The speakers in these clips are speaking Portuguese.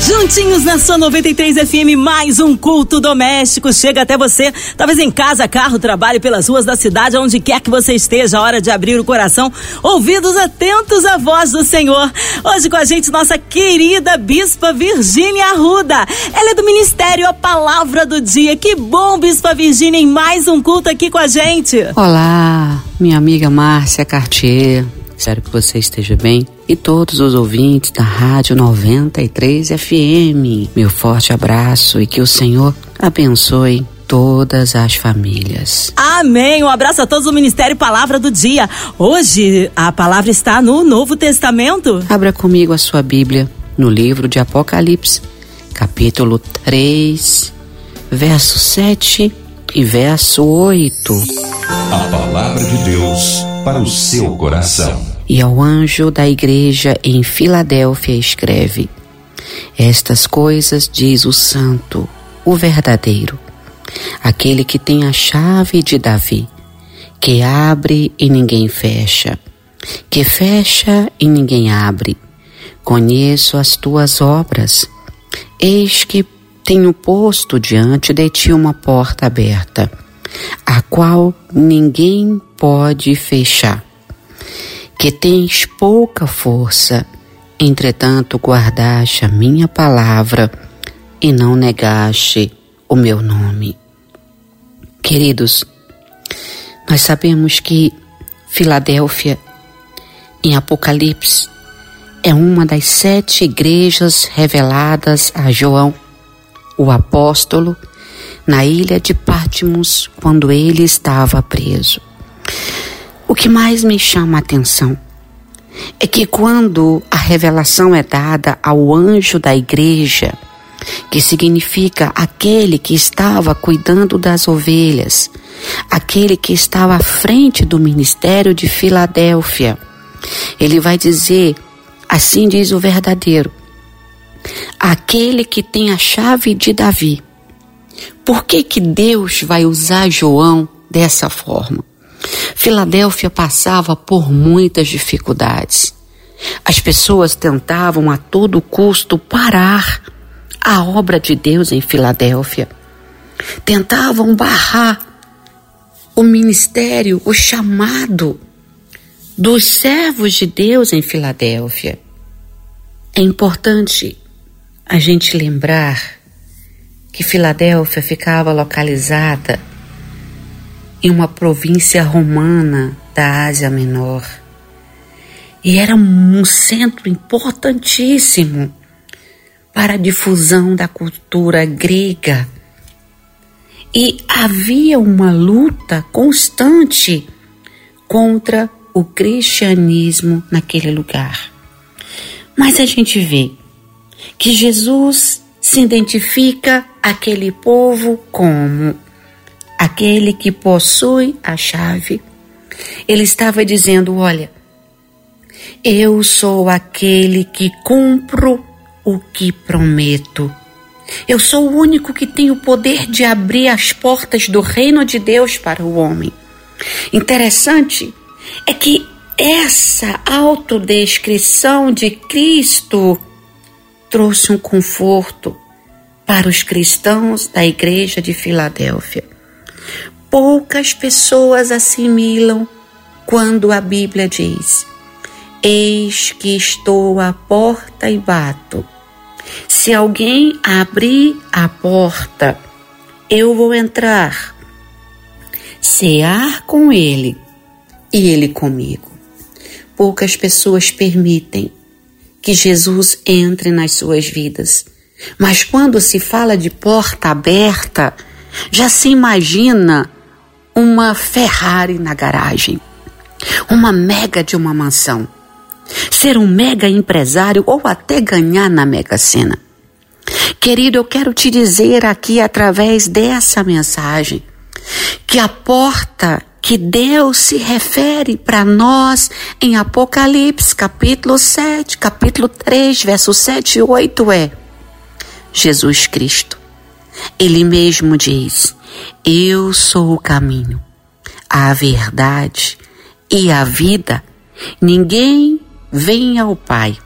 Juntinhos na sua 93 FM, mais um culto doméstico chega até você. Talvez em casa, carro, trabalho, pelas ruas da cidade, onde quer que você esteja, hora de abrir o coração, ouvidos atentos à voz do Senhor. Hoje com a gente, nossa querida Bispa Virgínia Arruda. Ela é do Ministério A Palavra do Dia. Que bom, Bispa Virgínia, em mais um culto aqui com a gente. Olá, minha amiga Márcia Cartier. Espero que você esteja bem. E todos os ouvintes da Rádio 93 FM. Meu forte abraço e que o Senhor abençoe todas as famílias. Amém. Um abraço a todos do Ministério Palavra do Dia. Hoje a palavra está no Novo Testamento. Abra comigo a sua Bíblia no livro de Apocalipse, capítulo 3, verso 7 e verso 8. A palavra de Deus para o seu coração. E ao anjo da igreja em Filadélfia escreve: Estas coisas diz o Santo, o verdadeiro, aquele que tem a chave de Davi, que abre e ninguém fecha, que fecha e ninguém abre. Conheço as tuas obras. Eis que tenho posto diante de ti uma porta aberta, a qual ninguém pode fechar. Que tens pouca força, entretanto guardaste a minha palavra e não negaste o meu nome. Queridos, nós sabemos que Filadélfia, em Apocalipse, é uma das sete igrejas reveladas a João o apóstolo na ilha de Pátimos quando ele estava preso. O que mais me chama a atenção é que quando a revelação é dada ao anjo da igreja, que significa aquele que estava cuidando das ovelhas, aquele que estava à frente do ministério de Filadélfia, ele vai dizer: assim diz o verdadeiro, aquele que tem a chave de Davi. Por que que Deus vai usar João dessa forma? Filadélfia passava por muitas dificuldades. As pessoas tentavam a todo custo parar a obra de Deus em Filadélfia. Tentavam barrar o ministério, o chamado dos servos de Deus em Filadélfia. É importante a gente lembrar que Filadélfia ficava localizada em uma província romana da Ásia Menor e era um centro importantíssimo para a difusão da cultura grega. E havia uma luta constante contra o cristianismo naquele lugar. Mas a gente vê que Jesus se identifica aquele povo como aquele que possui a chave. Ele estava dizendo: Olha, eu sou aquele que cumpro o que prometo. Eu sou o único que tem o poder de abrir as portas do reino de Deus para o homem. Interessante é que essa autodescrição de Cristo trouxe um conforto para os cristãos da igreja de Filadélfia. Poucas pessoas assimilam quando a Bíblia diz: Eis que estou à porta e bato. Se alguém abrir a porta, eu vou entrar, cear com ele e ele comigo. Poucas pessoas permitem que Jesus entre nas suas vidas. Mas quando se fala de porta aberta, já se imagina uma Ferrari na garagem, uma mega de uma mansão, ser um mega empresário ou até ganhar na Mega Sena. Querido, eu quero te dizer aqui através dessa mensagem que a porta que Deus se refere para nós em Apocalipse, capítulo 7, capítulo 3, verso 7 e 8 é Jesus Cristo. Ele mesmo diz: Eu sou o caminho, a verdade e a vida. Ninguém vem ao Pai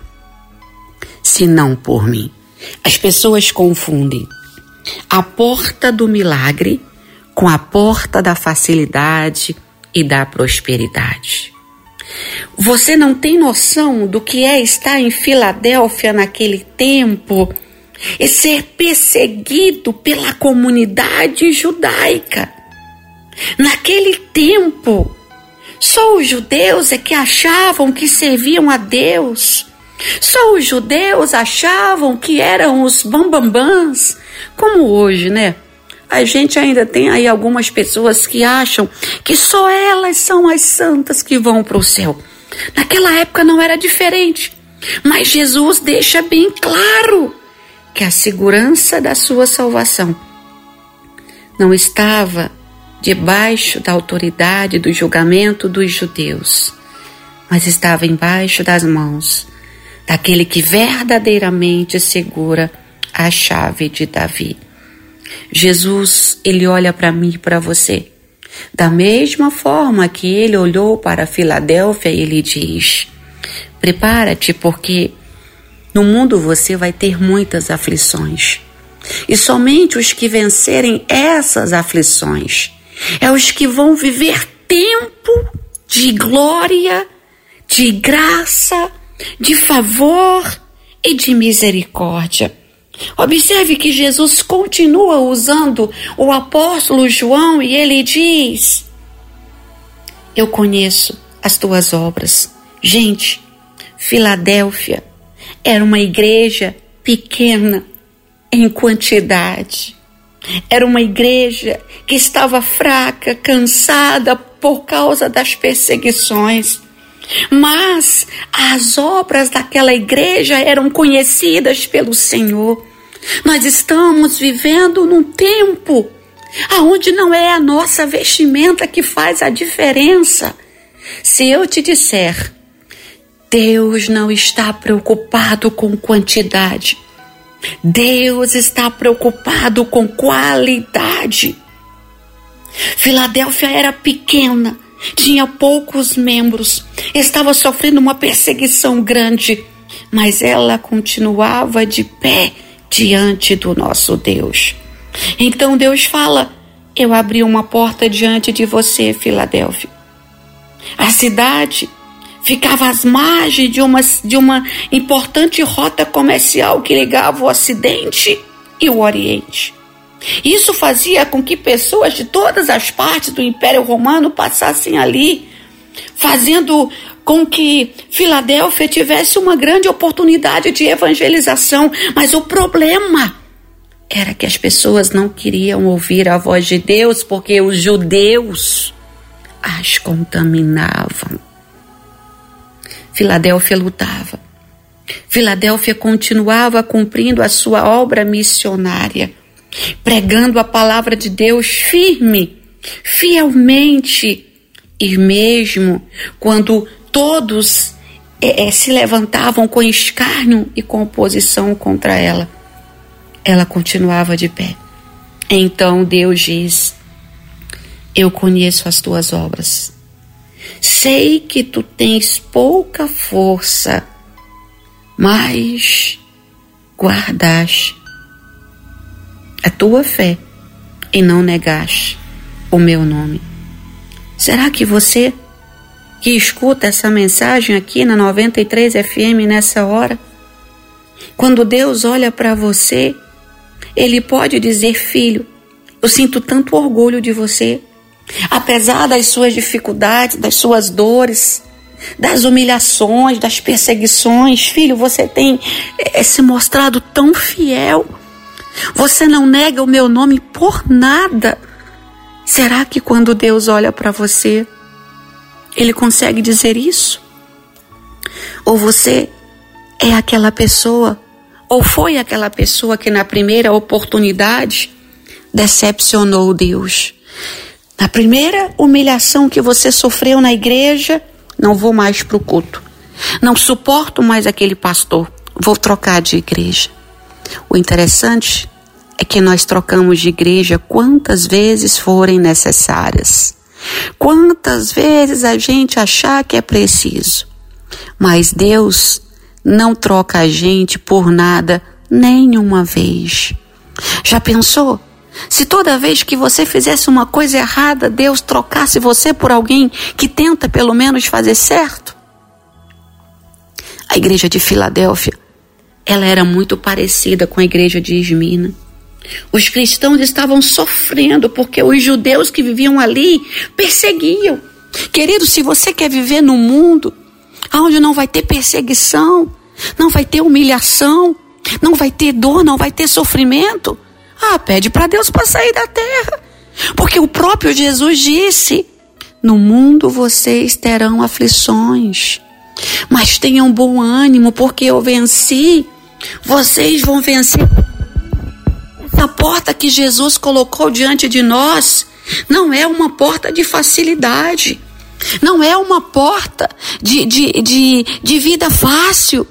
senão por mim. As pessoas confundem a porta do milagre com a porta da facilidade e da prosperidade. Você não tem noção do que é estar em Filadélfia naquele tempo e ser perseguido pela comunidade judaica. Naquele tempo, só os judeus é que achavam que serviam a Deus. Só os judeus achavam que eram os bambambãs, como hoje, né? A gente ainda tem aí algumas pessoas que acham que só elas são as santas que vão para o céu. Naquela época não era diferente, mas Jesus deixa bem claro que a segurança da sua salvação não estava debaixo da autoridade do julgamento dos judeus, mas estava embaixo das mãos daquele que verdadeiramente segura a chave de Davi. Jesus, ele olha para mim e para você. Da mesma forma que ele olhou para Filadélfia, ele diz: Prepara-te, porque no mundo você vai ter muitas aflições. E somente os que vencerem essas aflições é os que vão viver tempo de glória, de graça, de favor e de misericórdia. Observe que Jesus continua usando o apóstolo João e ele diz: Eu conheço as tuas obras. Gente, Filadélfia era uma igreja pequena em quantidade. Era uma igreja que estava fraca, cansada por causa das perseguições. Mas as obras daquela igreja eram conhecidas pelo Senhor. Nós estamos vivendo num tempo aonde não é a nossa vestimenta que faz a diferença. Se eu te disser, Deus não está preocupado com quantidade. Deus está preocupado com qualidade. Filadélfia era pequena, tinha poucos membros, estava sofrendo uma perseguição grande, mas ela continuava de pé diante do nosso Deus. Então Deus fala: Eu abri uma porta diante de você, Filadélfia. A cidade ficava às margens de uma, de uma importante rota comercial que ligava o Ocidente e o Oriente. Isso fazia com que pessoas de todas as partes do Império Romano passassem ali, fazendo com que Filadélfia tivesse uma grande oportunidade de evangelização, mas o problema era que as pessoas não queriam ouvir a voz de Deus porque os judeus as contaminavam. Filadélfia lutava. Filadélfia continuava cumprindo a sua obra missionária, pregando a palavra de Deus firme, fielmente, e mesmo quando todos é, é, se levantavam com escárnio e com oposição contra ela, ela continuava de pé. Então Deus diz: Eu conheço as tuas obras. Sei que tu tens pouca força, mas guardaste a tua fé e não negaste o meu nome. Será que você que escuta essa mensagem aqui na 93 FM nessa hora, quando Deus olha para você, Ele pode dizer: Filho, eu sinto tanto orgulho de você, apesar das suas dificuldades, das suas dores, das humilhações, das perseguições, filho, você tem é, se mostrado tão fiel. Você não nega o meu nome por nada. Será que quando Deus olha para você, ele consegue dizer isso? Ou você é aquela pessoa, ou foi aquela pessoa que na primeira oportunidade decepcionou Deus? Na primeira humilhação que você sofreu na igreja, não vou mais para o culto. Não suporto mais aquele pastor. Vou trocar de igreja. O interessante é que nós trocamos de igreja quantas vezes forem necessárias. Quantas vezes a gente achar que é preciso. Mas Deus não troca a gente por nada nenhuma vez. Já pensou? Se toda vez que você fizesse uma coisa errada, Deus trocasse você por alguém que tenta pelo menos fazer certo? A igreja de Filadélfia, ela era muito parecida com a igreja de Esmina. Os cristãos estavam sofrendo porque os judeus que viviam ali perseguiam. Querido, se você quer viver num mundo onde não vai ter perseguição, não vai ter humilhação, não vai ter dor, não vai ter sofrimento, ah, pede para Deus para sair da terra. Porque o próprio Jesus disse: No mundo vocês terão aflições, mas tenham bom ânimo, porque eu venci. Vocês vão vencer. Essa porta que Jesus colocou diante de nós não é uma porta de facilidade, não é uma porta de, de, de, de vida fácil,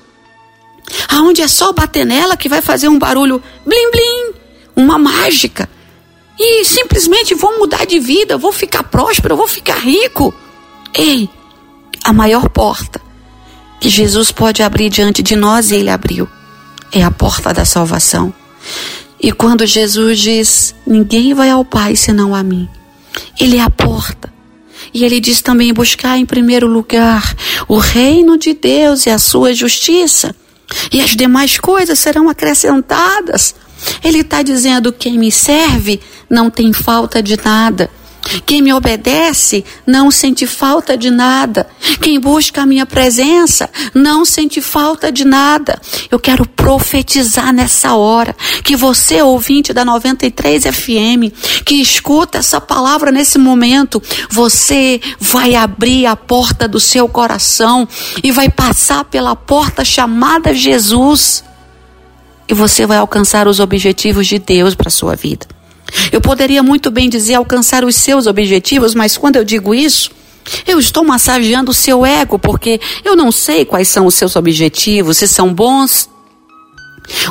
aonde é só bater nela que vai fazer um barulho blim blim, uma mágica. E simplesmente vou mudar de vida, vou ficar próspero, vou ficar rico. Ei, a maior porta que Jesus pode abrir diante de nós, e ele abriu, é a porta da salvação. E quando Jesus diz: Ninguém vai ao Pai senão a mim, Ele é a porta. E ele diz também: buscar em primeiro lugar o reino de Deus e a sua justiça, e as demais coisas serão acrescentadas. Ele está dizendo: quem me serve não tem falta de nada. Quem me obedece não sente falta de nada. Quem busca a minha presença não sente falta de nada. Eu quero profetizar nessa hora que você, ouvinte da 93 FM, que escuta essa palavra nesse momento, você vai abrir a porta do seu coração e vai passar pela porta chamada Jesus. E você vai alcançar os objetivos de Deus para sua vida. Eu poderia muito bem dizer alcançar os seus objetivos, mas quando eu digo isso, eu estou massageando o seu ego, porque eu não sei quais são os seus objetivos, se são bons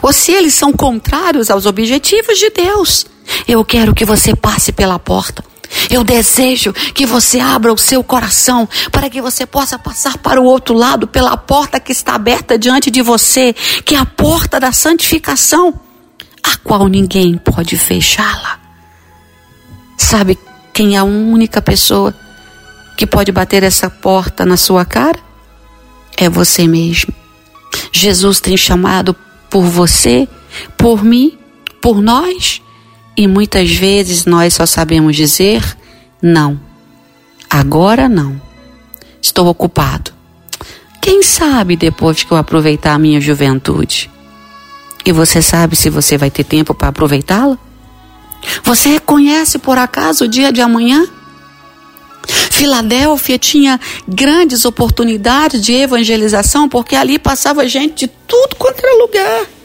ou se eles são contrários aos objetivos de Deus. Eu quero que você passe pela porta. Eu desejo que você abra o seu coração para que você possa passar para o outro lado pela porta que está aberta diante de você, que é a porta da santificação a qual ninguém pode fechá-la. Sabe quem é a única pessoa que pode bater essa porta na sua cara? É você mesmo. Jesus tem chamado por você, por mim, por nós, e muitas vezes nós só sabemos dizer não. Agora não. Estou ocupado. Quem sabe depois que eu aproveitar a minha juventude? E você sabe se você vai ter tempo para aproveitá-la? Você reconhece por acaso o dia de amanhã? Filadélfia tinha grandes oportunidades de evangelização porque ali passava gente de tudo quanto era lugar.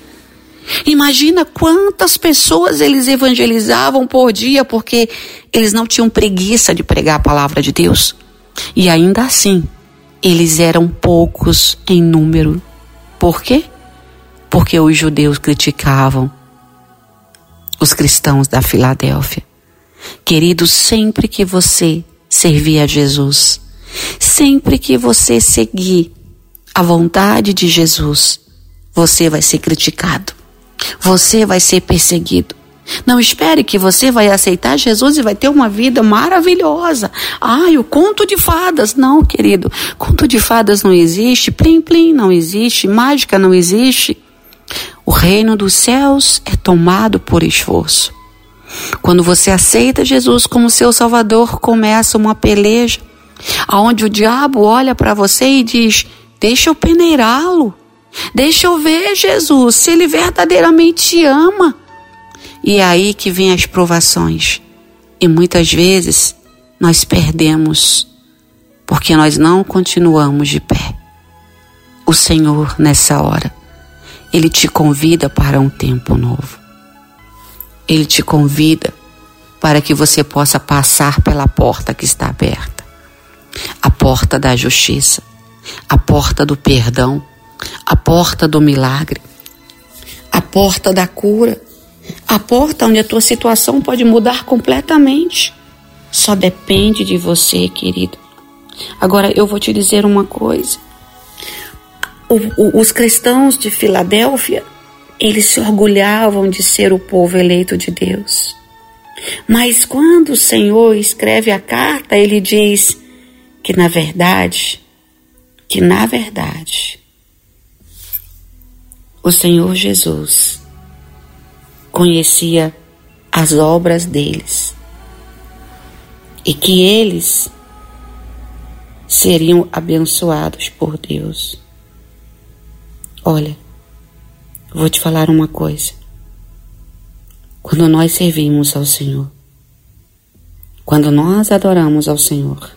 Imagina quantas pessoas eles evangelizavam por dia porque eles não tinham preguiça de pregar a palavra de Deus. E ainda assim, eles eram poucos em número. Por quê? porque os judeus criticavam os cristãos da Filadélfia. Querido, sempre que você servir a Jesus, sempre que você seguir a vontade de Jesus, você vai ser criticado, você vai ser perseguido. Não espere que você vai aceitar Jesus e vai ter uma vida maravilhosa. Ai, o conto de fadas. Não, querido. Conto de fadas não existe. Plim, plim não existe. Mágica não existe. O reino dos céus é tomado por esforço. Quando você aceita Jesus como seu Salvador, começa uma peleja, aonde o diabo olha para você e diz: Deixa eu peneirá-lo, deixa eu ver Jesus, se ele verdadeiramente te ama. E é aí que vem as provações. E muitas vezes nós perdemos, porque nós não continuamos de pé. O Senhor, nessa hora, ele te convida para um tempo novo. Ele te convida para que você possa passar pela porta que está aberta a porta da justiça, a porta do perdão, a porta do milagre, a porta da cura, A porta onde a tua situação pode mudar completamente. Só depende de você, querido. Agora eu vou te dizer uma coisa. O, o, os cristãos de Filadélfia, eles se orgulhavam de ser o povo eleito de Deus. Mas quando o Senhor escreve a carta, ele diz que na verdade, que na verdade, o Senhor Jesus conhecia as obras deles e que eles seriam abençoados por Deus. Olha, vou te falar uma coisa. Quando nós servimos ao Senhor, quando nós adoramos ao Senhor,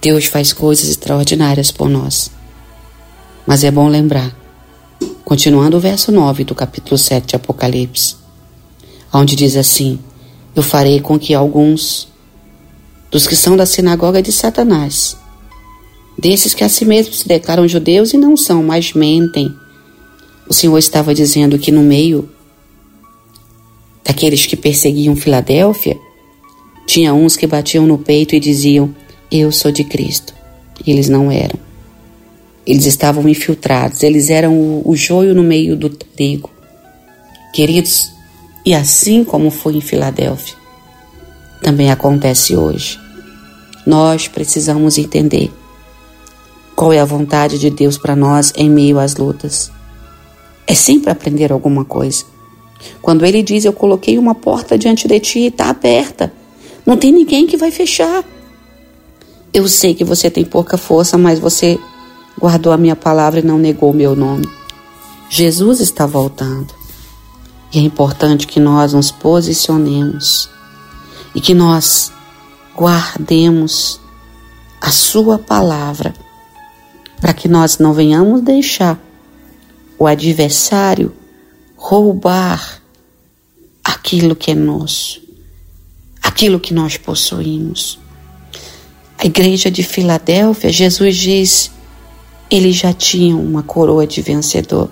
Deus faz coisas extraordinárias por nós. Mas é bom lembrar, continuando o verso 9 do capítulo 7 de Apocalipse, onde diz assim: Eu farei com que alguns dos que são da sinagoga de Satanás, desses que a si mesmos se declaram judeus e não são, mas mentem. O Senhor estava dizendo que no meio daqueles que perseguiam Filadélfia, tinha uns que batiam no peito e diziam: Eu sou de Cristo. E eles não eram. Eles estavam infiltrados, eles eram o, o joio no meio do trigo. Queridos, e assim como foi em Filadélfia, também acontece hoje. Nós precisamos entender qual é a vontade de Deus para nós em meio às lutas. É sempre aprender alguma coisa. Quando ele diz: Eu coloquei uma porta diante de ti e está aberta, não tem ninguém que vai fechar. Eu sei que você tem pouca força, mas você guardou a minha palavra e não negou o meu nome. Jesus está voltando. E é importante que nós nos posicionemos e que nós guardemos a Sua palavra para que nós não venhamos deixar o adversário roubar aquilo que é nosso aquilo que nós possuímos. A igreja de Filadélfia, Jesus diz, eles já tinham uma coroa de vencedor.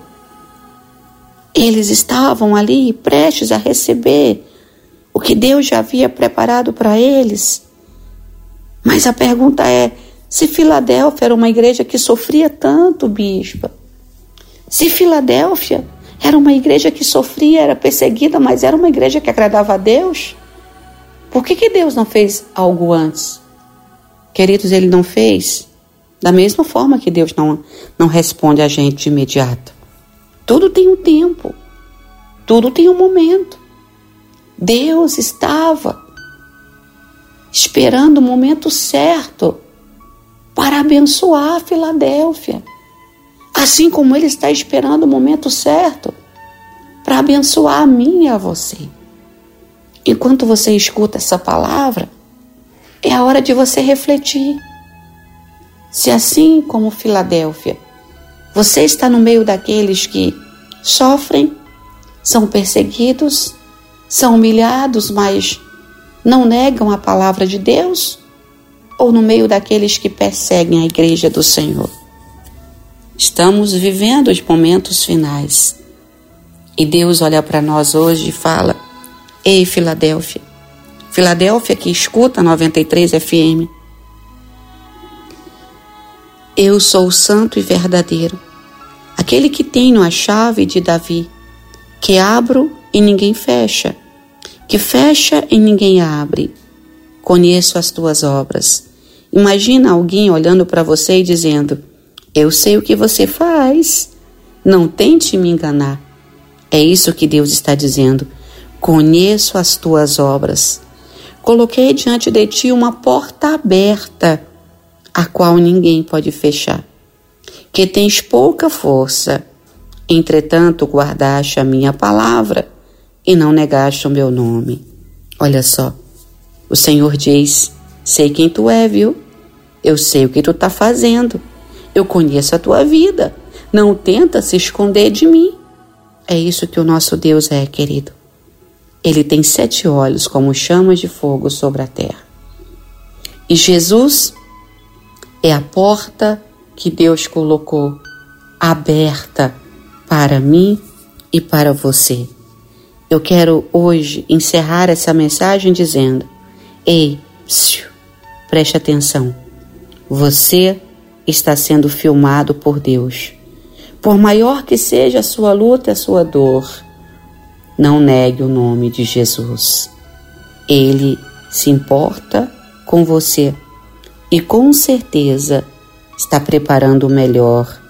Eles estavam ali prestes a receber o que Deus já havia preparado para eles. Mas a pergunta é: se Filadélfia era uma igreja que sofria tanto, bispa, se Filadélfia era uma igreja que sofria, era perseguida, mas era uma igreja que agradava a Deus, por que, que Deus não fez algo antes? Queridos, Ele não fez da mesma forma que Deus não, não responde a gente de imediato. Tudo tem um tempo, tudo tem um momento. Deus estava esperando o momento certo para abençoar a Filadélfia. Assim como Ele está esperando o momento certo para abençoar a mim e a você. Enquanto você escuta essa palavra, é a hora de você refletir. Se assim como Filadélfia, você está no meio daqueles que sofrem, são perseguidos, são humilhados, mas não negam a palavra de Deus, ou no meio daqueles que perseguem a igreja do Senhor. Estamos vivendo os momentos finais. E Deus olha para nós hoje e fala: Ei, Filadélfia. Filadélfia que escuta 93 FM. Eu sou o santo e verdadeiro, aquele que tenho a chave de Davi, que abro e ninguém fecha, que fecha e ninguém abre. Conheço as tuas obras. Imagina alguém olhando para você e dizendo: Eu sei o que você faz. Não tente me enganar. É isso que Deus está dizendo. Conheço as tuas obras. Coloquei diante de ti uma porta aberta, a qual ninguém pode fechar. Que tens pouca força, entretanto guardaste a minha palavra e não negaste o meu nome. Olha só, o Senhor diz: Sei quem tu é, viu? Eu sei o que tu está fazendo. Eu conheço a tua vida. Não tenta se esconder de mim. É isso que o nosso Deus é, querido. Ele tem sete olhos como chamas de fogo sobre a terra. E Jesus é a porta que Deus colocou aberta para mim e para você. Eu quero hoje encerrar essa mensagem dizendo: Ei, psiu, preste atenção. Você está sendo filmado por Deus. Por maior que seja a sua luta a sua dor, não negue o nome de Jesus. Ele se importa com você e com certeza está preparando o melhor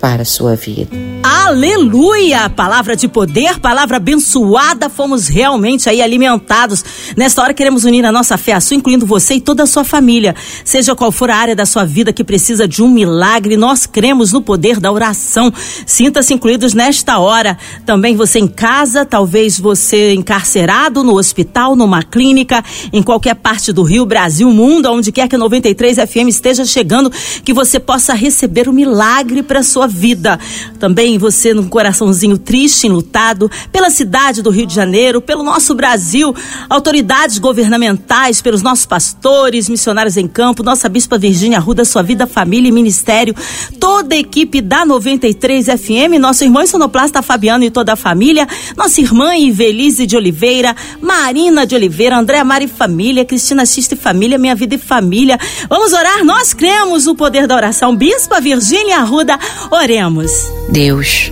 para a sua vida. Aleluia! Palavra de poder, palavra abençoada, fomos realmente aí alimentados. Nesta hora queremos unir a nossa fé a sua, incluindo você e toda a sua família. Seja qual for a área da sua vida que precisa de um milagre, nós cremos no poder da oração. Sinta-se incluídos nesta hora. Também você em casa, talvez você encarcerado no hospital, numa clínica, em qualquer parte do Rio, Brasil, mundo, onde quer que 93 FM esteja chegando, que você possa receber o milagre para sua vida. Também você num coraçãozinho triste, enlutado, pela cidade do Rio de Janeiro, pelo nosso Brasil, autoridades governamentais, pelos nossos pastores, missionários em campo, nossa Bispa Virgínia Arruda, sua vida, família e ministério, toda a equipe da 93 FM, nosso irmão sonoplasta Fabiano e toda a família, nossa irmã Ivelise de Oliveira, Marina de Oliveira, André Mari Família, Cristina Xista e Família, Minha Vida e Família. Vamos orar? Nós cremos no poder da oração. Bispa Virgínia Arruda, Oremos. Deus,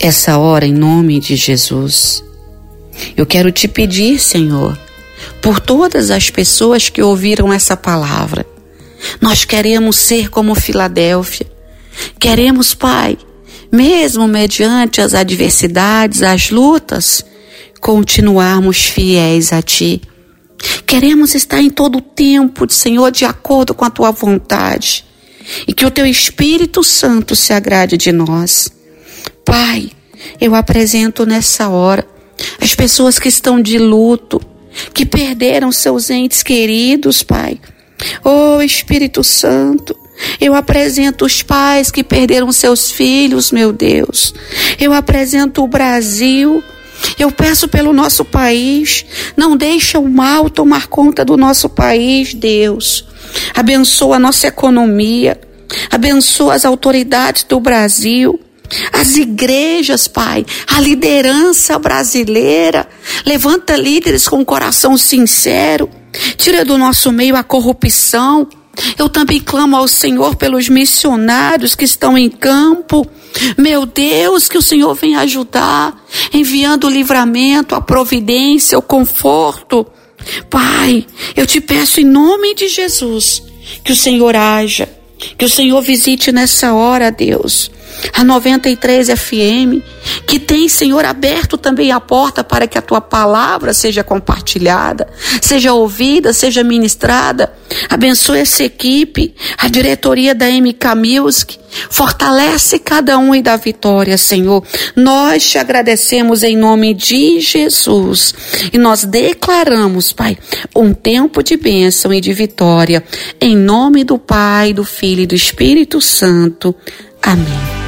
essa hora em nome de Jesus, eu quero te pedir, Senhor, por todas as pessoas que ouviram essa palavra. Nós queremos ser como Filadélfia. Queremos, Pai, mesmo mediante as adversidades, as lutas, continuarmos fiéis a Ti. Queremos estar em todo o tempo, Senhor, de acordo com a Tua vontade e que o teu Espírito Santo se agrade de nós. Pai, eu apresento nessa hora as pessoas que estão de luto, que perderam seus entes queridos, Pai. Oh Espírito Santo, eu apresento os pais que perderam seus filhos, meu Deus. Eu apresento o Brasil. Eu peço pelo nosso país, não deixa o mal tomar conta do nosso país, Deus. Abençoa a nossa economia. Abençoa as autoridades do Brasil. As igrejas, Pai, a liderança brasileira, levanta líderes com coração sincero, tira do nosso meio a corrupção. Eu também clamo ao Senhor pelos missionários que estão em campo. Meu Deus, que o Senhor venha ajudar, enviando o livramento, a providência, o conforto. Pai, eu te peço em nome de Jesus que o Senhor haja, que o Senhor visite nessa hora, Deus a 93 FM, que tem, Senhor, aberto também a porta para que a tua palavra seja compartilhada, seja ouvida, seja ministrada. Abençoe essa equipe, a diretoria da MK Music. Fortalece cada um e dá vitória, Senhor. Nós te agradecemos em nome de Jesus e nós declaramos, Pai, um tempo de bênção e de vitória em nome do Pai, do Filho e do Espírito Santo. Amém.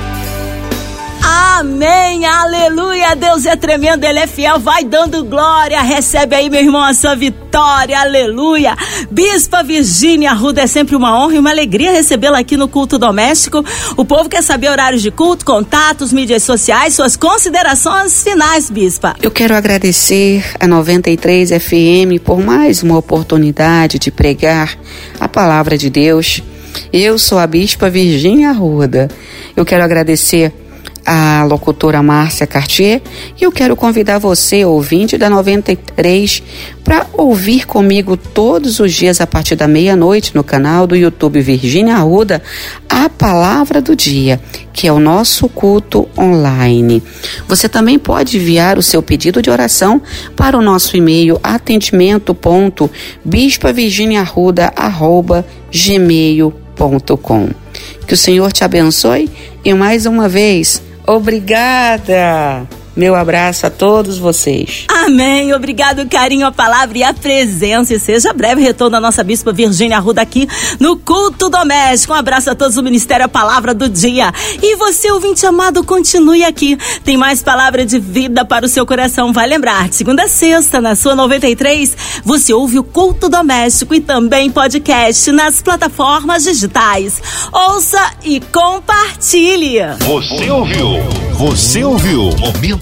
Amém, aleluia. Deus é tremendo, Ele é fiel. Vai dando glória. Recebe aí, meu irmão, a sua vitória, aleluia. Bispa Virgínia Arruda, é sempre uma honra e uma alegria recebê-la aqui no culto doméstico. O povo quer saber horários de culto, contatos, mídias sociais, suas considerações finais, Bispa. Eu quero agradecer a 93 FM por mais uma oportunidade de pregar a palavra de Deus. Eu sou a Bispa Virgínia Arruda. Eu quero agradecer a locutora Márcia Cartier e eu quero convidar você, ouvinte da 93, para ouvir comigo todos os dias a partir da meia-noite no canal do YouTube Virgínia Arruda a palavra do dia, que é o nosso culto online. Você também pode enviar o seu pedido de oração para o nosso e-mail atendimento.bispavirginiarruda@gmail.com. Que o Senhor te abençoe e mais uma vez Obrigada! Meu abraço a todos vocês. Amém. Obrigado, carinho, a palavra e a presença. E seja breve retorno da nossa Bispa Virgínia Arruda aqui no Culto Doméstico. Um abraço a todos do Ministério A Palavra do Dia. E você, ouvinte amado, continue aqui. Tem mais palavra de vida para o seu coração. Vai lembrar, segunda a sexta, na sua 93, você ouve o Culto Doméstico e também podcast nas plataformas digitais. Ouça e compartilhe. Você ouviu? Você ouviu? Momento